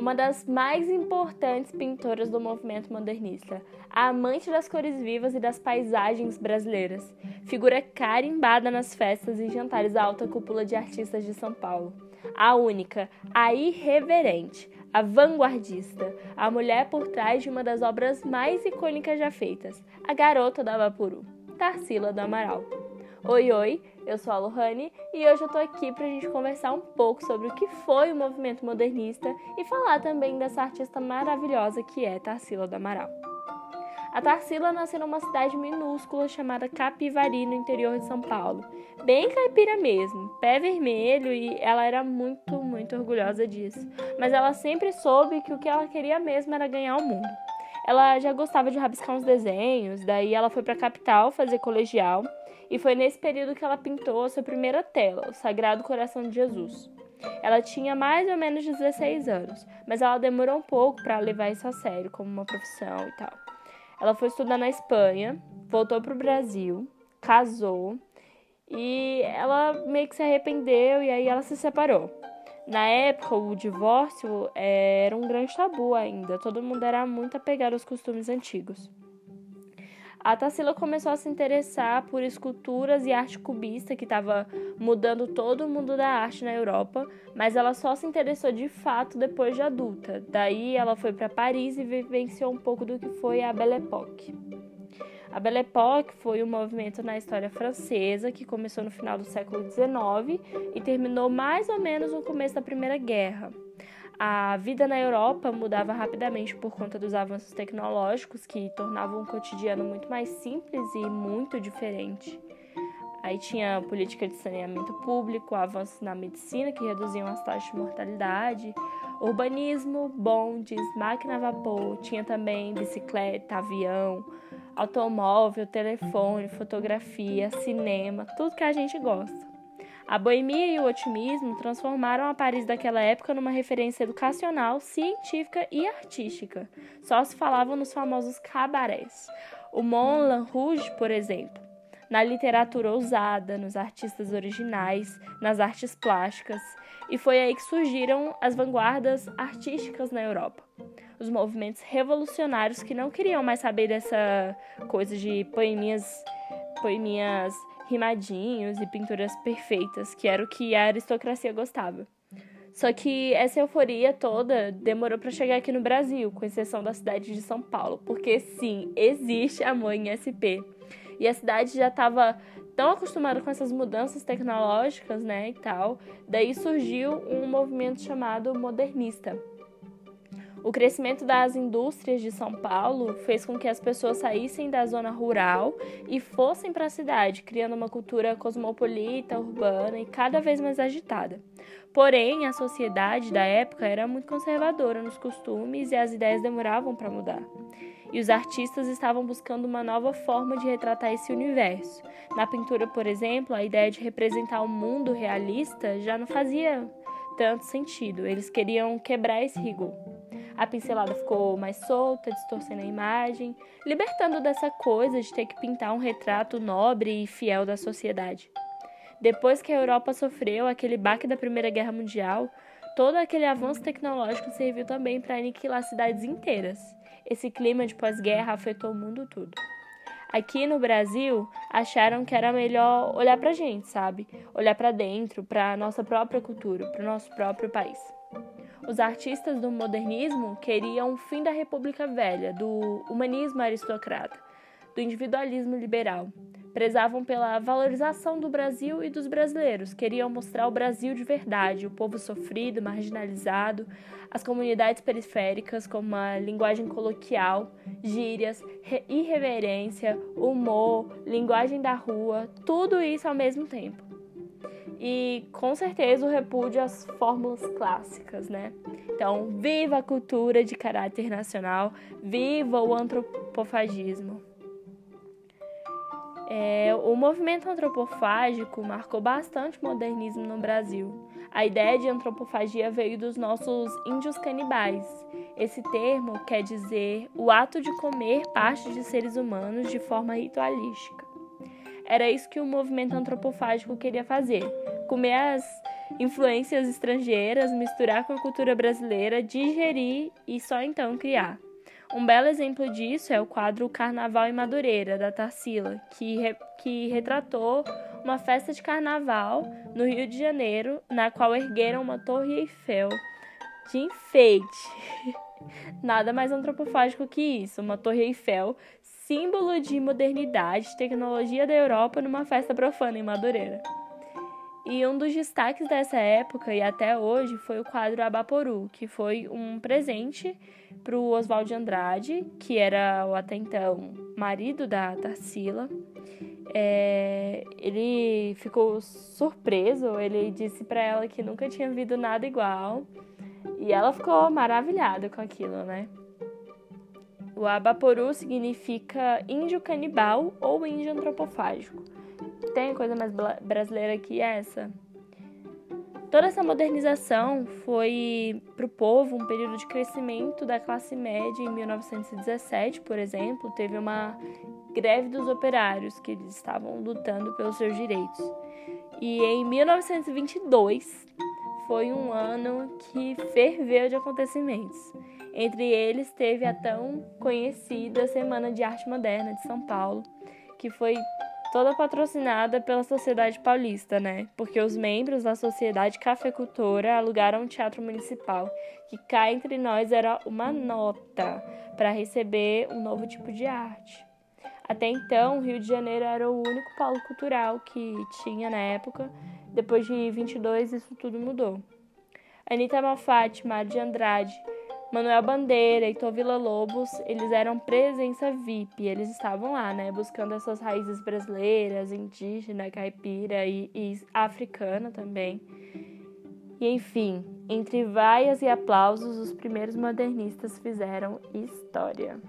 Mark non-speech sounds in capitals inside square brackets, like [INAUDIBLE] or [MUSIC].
uma das mais importantes pintoras do movimento modernista, a amante das cores vivas e das paisagens brasileiras, figura carimbada nas festas e jantares da alta cúpula de artistas de São Paulo. A única, a irreverente, a vanguardista, a mulher por trás de uma das obras mais icônicas já feitas, a garota da Vapuru, Tarsila do Amaral. Oi, oi, eu sou a Lohane e hoje eu tô aqui pra gente conversar um pouco sobre o que foi o movimento modernista e falar também dessa artista maravilhosa que é Tarsila do Amaral. A Tarsila nasceu numa cidade minúscula chamada Capivari, no interior de São Paulo. Bem caipira mesmo, pé vermelho e ela era muito, muito orgulhosa disso. Mas ela sempre soube que o que ela queria mesmo era ganhar o mundo. Ela já gostava de rabiscar uns desenhos, daí ela foi para a capital fazer colegial e foi nesse período que ela pintou a sua primeira tela, o Sagrado Coração de Jesus. Ela tinha mais ou menos 16 anos, mas ela demorou um pouco para levar isso a sério como uma profissão e tal. Ela foi estudar na Espanha, voltou para o Brasil, casou e ela meio que se arrependeu e aí ela se separou. Na época, o divórcio era um grande tabu ainda, todo mundo era muito apegado aos costumes antigos. A Tarsila começou a se interessar por esculturas e arte cubista, que estava mudando todo o mundo da arte na Europa, mas ela só se interessou de fato depois de adulta. Daí ela foi para Paris e vivenciou um pouco do que foi a Belle Époque. A Belle Époque foi um movimento na história francesa que começou no final do século XIX e terminou mais ou menos no começo da Primeira Guerra. A vida na Europa mudava rapidamente por conta dos avanços tecnológicos que tornavam o cotidiano muito mais simples e muito diferente. Aí tinha política de saneamento público, avanços na medicina que reduziam as taxas de mortalidade, urbanismo, bondes, máquina a vapor, tinha também bicicleta, avião, automóvel, telefone, fotografia, cinema, tudo que a gente gosta. A boemia e o otimismo transformaram a Paris daquela época numa referência educacional, científica e artística. Só se falavam nos famosos cabarés. O Moulin Rouge, por exemplo, na literatura ousada, nos artistas originais, nas artes plásticas, e foi aí que surgiram as vanguardas artísticas na Europa. Os movimentos revolucionários que não queriam mais saber dessa coisa de poeminhas, poeminhas rimadinhos e pinturas perfeitas, que era o que a aristocracia gostava. Só que essa euforia toda demorou para chegar aqui no Brasil, com exceção da cidade de São Paulo, porque sim, existe amor em SP. E a cidade já estava tão acostumada com essas mudanças tecnológicas, né, e tal. Daí surgiu um movimento chamado modernista o crescimento das indústrias de São Paulo fez com que as pessoas saíssem da zona rural e fossem para a cidade, criando uma cultura cosmopolita, urbana e cada vez mais agitada. Porém, a sociedade da época era muito conservadora nos costumes e as ideias demoravam para mudar. E os artistas estavam buscando uma nova forma de retratar esse universo. Na pintura, por exemplo, a ideia de representar o um mundo realista já não fazia tanto sentido. Eles queriam quebrar esse rigor. A pincelada ficou mais solta, distorcendo a imagem, libertando dessa coisa de ter que pintar um retrato nobre e fiel da sociedade. Depois que a Europa sofreu aquele baque da Primeira Guerra Mundial, todo aquele avanço tecnológico serviu também para aniquilar cidades inteiras. Esse clima de pós-guerra afetou o mundo todo. Aqui no Brasil, acharam que era melhor olhar pra gente, sabe? Olhar para dentro, para nossa própria cultura, para o nosso próprio país. Os artistas do modernismo queriam o fim da República Velha, do humanismo aristocrata, do individualismo liberal. Prezavam pela valorização do Brasil e dos brasileiros, queriam mostrar o Brasil de verdade, o povo sofrido, marginalizado, as comunidades periféricas com uma linguagem coloquial, gírias, irreverência, humor, linguagem da rua, tudo isso ao mesmo tempo e com certeza o repúdio às fórmulas clássicas, né? Então, viva a cultura de caráter nacional, viva o antropofagismo. É, o movimento antropofágico marcou bastante o modernismo no Brasil. A ideia de antropofagia veio dos nossos índios canibais. Esse termo quer dizer o ato de comer parte de seres humanos de forma ritualística. Era isso que o movimento antropofágico queria fazer: comer as influências estrangeiras, misturar com a cultura brasileira, digerir e só então criar. Um belo exemplo disso é o quadro Carnaval em Madureira, da Tarsila, que, re que retratou uma festa de carnaval no Rio de Janeiro, na qual ergueram uma torre Eiffel de enfeite. [LAUGHS] Nada mais antropofágico que isso, uma torre Eiffel, símbolo de modernidade e tecnologia da Europa numa festa profana em Madureira. E um dos destaques dessa época e até hoje foi o quadro Abaporu, que foi um presente para o Oswald de Andrade, que era o até então marido da Tarsila. É, ele ficou surpreso, ele disse para ela que nunca tinha visto nada igual e ela ficou maravilhada com aquilo, né? O Abaporu significa índio canibal ou índio antropofágico. Tem coisa mais brasileira que essa? Toda essa modernização foi para o povo um período de crescimento da classe média. Em 1917, por exemplo, teve uma greve dos operários, que eles estavam lutando pelos seus direitos. E em 1922 foi um ano que ferveu de acontecimentos. Entre eles teve a tão conhecida Semana de Arte Moderna de São Paulo, que foi toda patrocinada pela Sociedade Paulista, né? Porque os membros da Sociedade Cafeicultora alugaram um teatro municipal, que cá entre nós era uma nota para receber um novo tipo de arte. Até então, o Rio de Janeiro era o único polo cultural que tinha na época. Depois de 22, isso tudo mudou. Anitta Malfatti, Mário de Andrade, Manuel Bandeira e Tovila Lobos, eles eram presença VIP, eles estavam lá, né, buscando essas raízes brasileiras, indígena, caipira e, e africana também. E enfim, entre vaias e aplausos, os primeiros modernistas fizeram história.